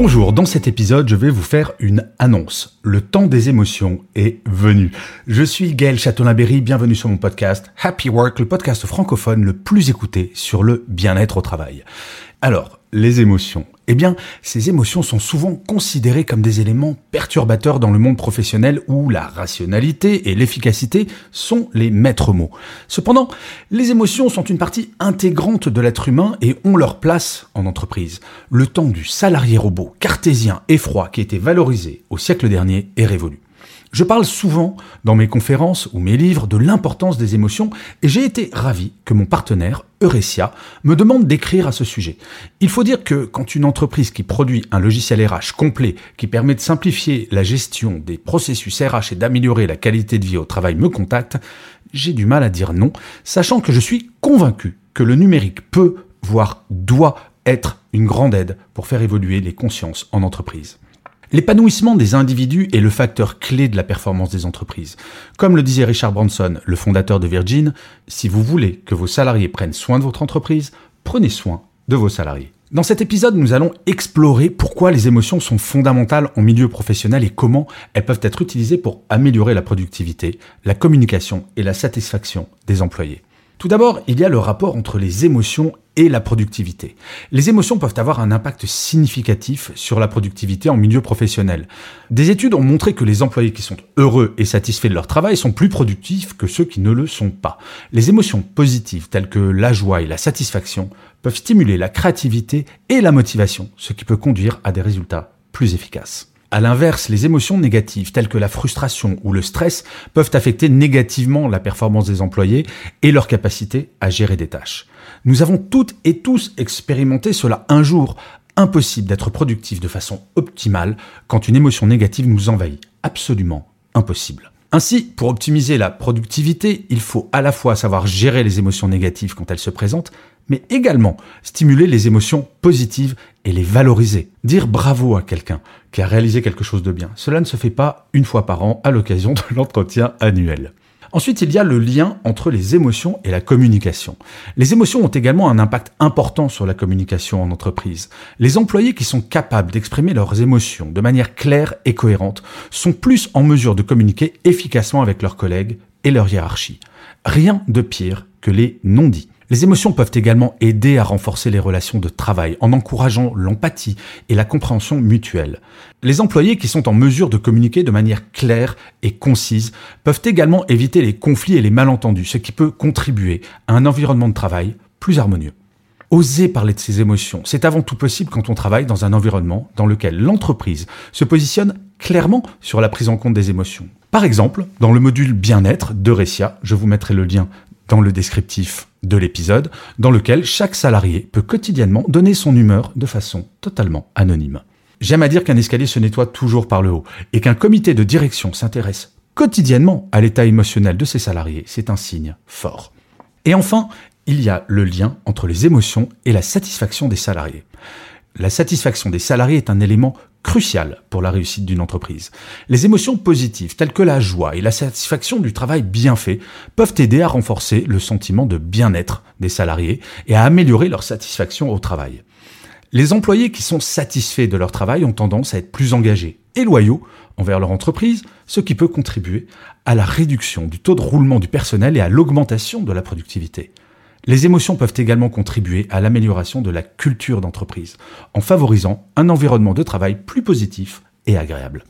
Bonjour, dans cet épisode, je vais vous faire une annonce. Le temps des émotions est venu. Je suis Gaël Châtelain-Berry, bienvenue sur mon podcast Happy Work, le podcast francophone le plus écouté sur le bien-être au travail. Alors, les émotions. Eh bien, ces émotions sont souvent considérées comme des éléments perturbateurs dans le monde professionnel où la rationalité et l'efficacité sont les maîtres mots. Cependant, les émotions sont une partie intégrante de l'être humain et ont leur place en entreprise. Le temps du salarié robot cartésien et froid qui était valorisé au siècle dernier est révolu. Je parle souvent dans mes conférences ou mes livres de l'importance des émotions et j'ai été ravi que mon partenaire, Eurecia, me demande d'écrire à ce sujet. Il faut dire que quand une entreprise qui produit un logiciel RH complet qui permet de simplifier la gestion des processus RH et d'améliorer la qualité de vie au travail me contacte, j'ai du mal à dire non, sachant que je suis convaincu que le numérique peut, voire doit être une grande aide pour faire évoluer les consciences en entreprise. L'épanouissement des individus est le facteur clé de la performance des entreprises. Comme le disait Richard Branson, le fondateur de Virgin, si vous voulez que vos salariés prennent soin de votre entreprise, prenez soin de vos salariés. Dans cet épisode, nous allons explorer pourquoi les émotions sont fondamentales en milieu professionnel et comment elles peuvent être utilisées pour améliorer la productivité, la communication et la satisfaction des employés. Tout d'abord, il y a le rapport entre les émotions et la productivité. Les émotions peuvent avoir un impact significatif sur la productivité en milieu professionnel. Des études ont montré que les employés qui sont heureux et satisfaits de leur travail sont plus productifs que ceux qui ne le sont pas. Les émotions positives telles que la joie et la satisfaction peuvent stimuler la créativité et la motivation, ce qui peut conduire à des résultats plus efficaces. À l'inverse, les émotions négatives telles que la frustration ou le stress peuvent affecter négativement la performance des employés et leur capacité à gérer des tâches. Nous avons toutes et tous expérimenté cela un jour. Impossible d'être productif de façon optimale quand une émotion négative nous envahit. Absolument impossible. Ainsi, pour optimiser la productivité, il faut à la fois savoir gérer les émotions négatives quand elles se présentent, mais également stimuler les émotions positives et les valoriser. Dire bravo à quelqu'un qui a réalisé quelque chose de bien, cela ne se fait pas une fois par an à l'occasion de l'entretien annuel. Ensuite, il y a le lien entre les émotions et la communication. Les émotions ont également un impact important sur la communication en entreprise. Les employés qui sont capables d'exprimer leurs émotions de manière claire et cohérente sont plus en mesure de communiquer efficacement avec leurs collègues et leur hiérarchie. Rien de pire que les non-dits. Les émotions peuvent également aider à renforcer les relations de travail en encourageant l'empathie et la compréhension mutuelle. Les employés qui sont en mesure de communiquer de manière claire et concise peuvent également éviter les conflits et les malentendus, ce qui peut contribuer à un environnement de travail plus harmonieux. Oser parler de ses émotions, c'est avant tout possible quand on travaille dans un environnement dans lequel l'entreprise se positionne clairement sur la prise en compte des émotions. Par exemple, dans le module bien-être de Recia, je vous mettrai le lien dans le descriptif de l'épisode, dans lequel chaque salarié peut quotidiennement donner son humeur de façon totalement anonyme. J'aime à dire qu'un escalier se nettoie toujours par le haut, et qu'un comité de direction s'intéresse quotidiennement à l'état émotionnel de ses salariés, c'est un signe fort. Et enfin, il y a le lien entre les émotions et la satisfaction des salariés. La satisfaction des salariés est un élément crucial pour la réussite d'une entreprise. Les émotions positives telles que la joie et la satisfaction du travail bien fait peuvent aider à renforcer le sentiment de bien-être des salariés et à améliorer leur satisfaction au travail. Les employés qui sont satisfaits de leur travail ont tendance à être plus engagés et loyaux envers leur entreprise, ce qui peut contribuer à la réduction du taux de roulement du personnel et à l'augmentation de la productivité. Les émotions peuvent également contribuer à l'amélioration de la culture d'entreprise, en favorisant un environnement de travail plus positif et agréable.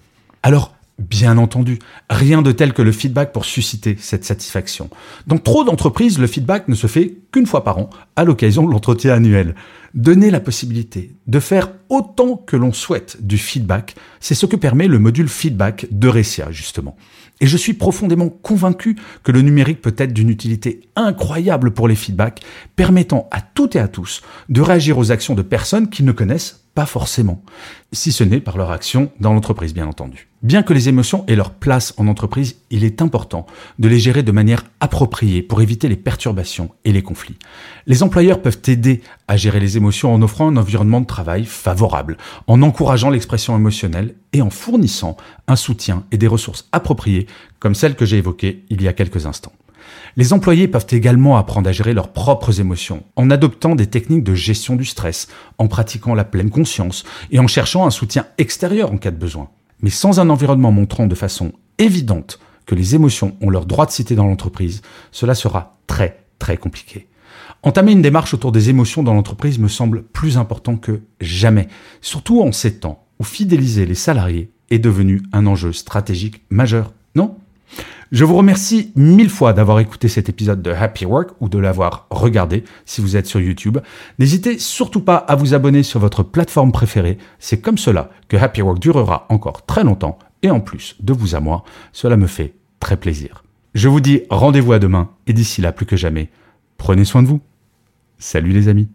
Bien entendu, rien de tel que le feedback pour susciter cette satisfaction. Dans trop d'entreprises, le feedback ne se fait qu'une fois par an, à l'occasion de l'entretien annuel. Donner la possibilité de faire autant que l'on souhaite du feedback, c'est ce que permet le module feedback de Recia, justement. Et je suis profondément convaincu que le numérique peut être d'une utilité incroyable pour les feedbacks, permettant à toutes et à tous de réagir aux actions de personnes qu'ils ne connaissent forcément, si ce n'est par leur action dans l'entreprise, bien entendu. Bien que les émotions aient leur place en entreprise, il est important de les gérer de manière appropriée pour éviter les perturbations et les conflits. Les employeurs peuvent aider à gérer les émotions en offrant un environnement de travail favorable, en encourageant l'expression émotionnelle et en fournissant un soutien et des ressources appropriées comme celles que j'ai évoquées il y a quelques instants. Les employés peuvent également apprendre à gérer leurs propres émotions, en adoptant des techniques de gestion du stress, en pratiquant la pleine conscience et en cherchant un soutien extérieur en cas de besoin. Mais sans un environnement montrant de façon évidente que les émotions ont leur droit de citer dans l'entreprise, cela sera très très compliqué. Entamer une démarche autour des émotions dans l'entreprise me semble plus important que jamais, surtout en ces temps où fidéliser les salariés est devenu un enjeu stratégique majeur, non? Je vous remercie mille fois d'avoir écouté cet épisode de Happy Work ou de l'avoir regardé si vous êtes sur YouTube. N'hésitez surtout pas à vous abonner sur votre plateforme préférée. C'est comme cela que Happy Work durera encore très longtemps et en plus de vous à moi, cela me fait très plaisir. Je vous dis rendez-vous à demain et d'ici là plus que jamais, prenez soin de vous. Salut les amis.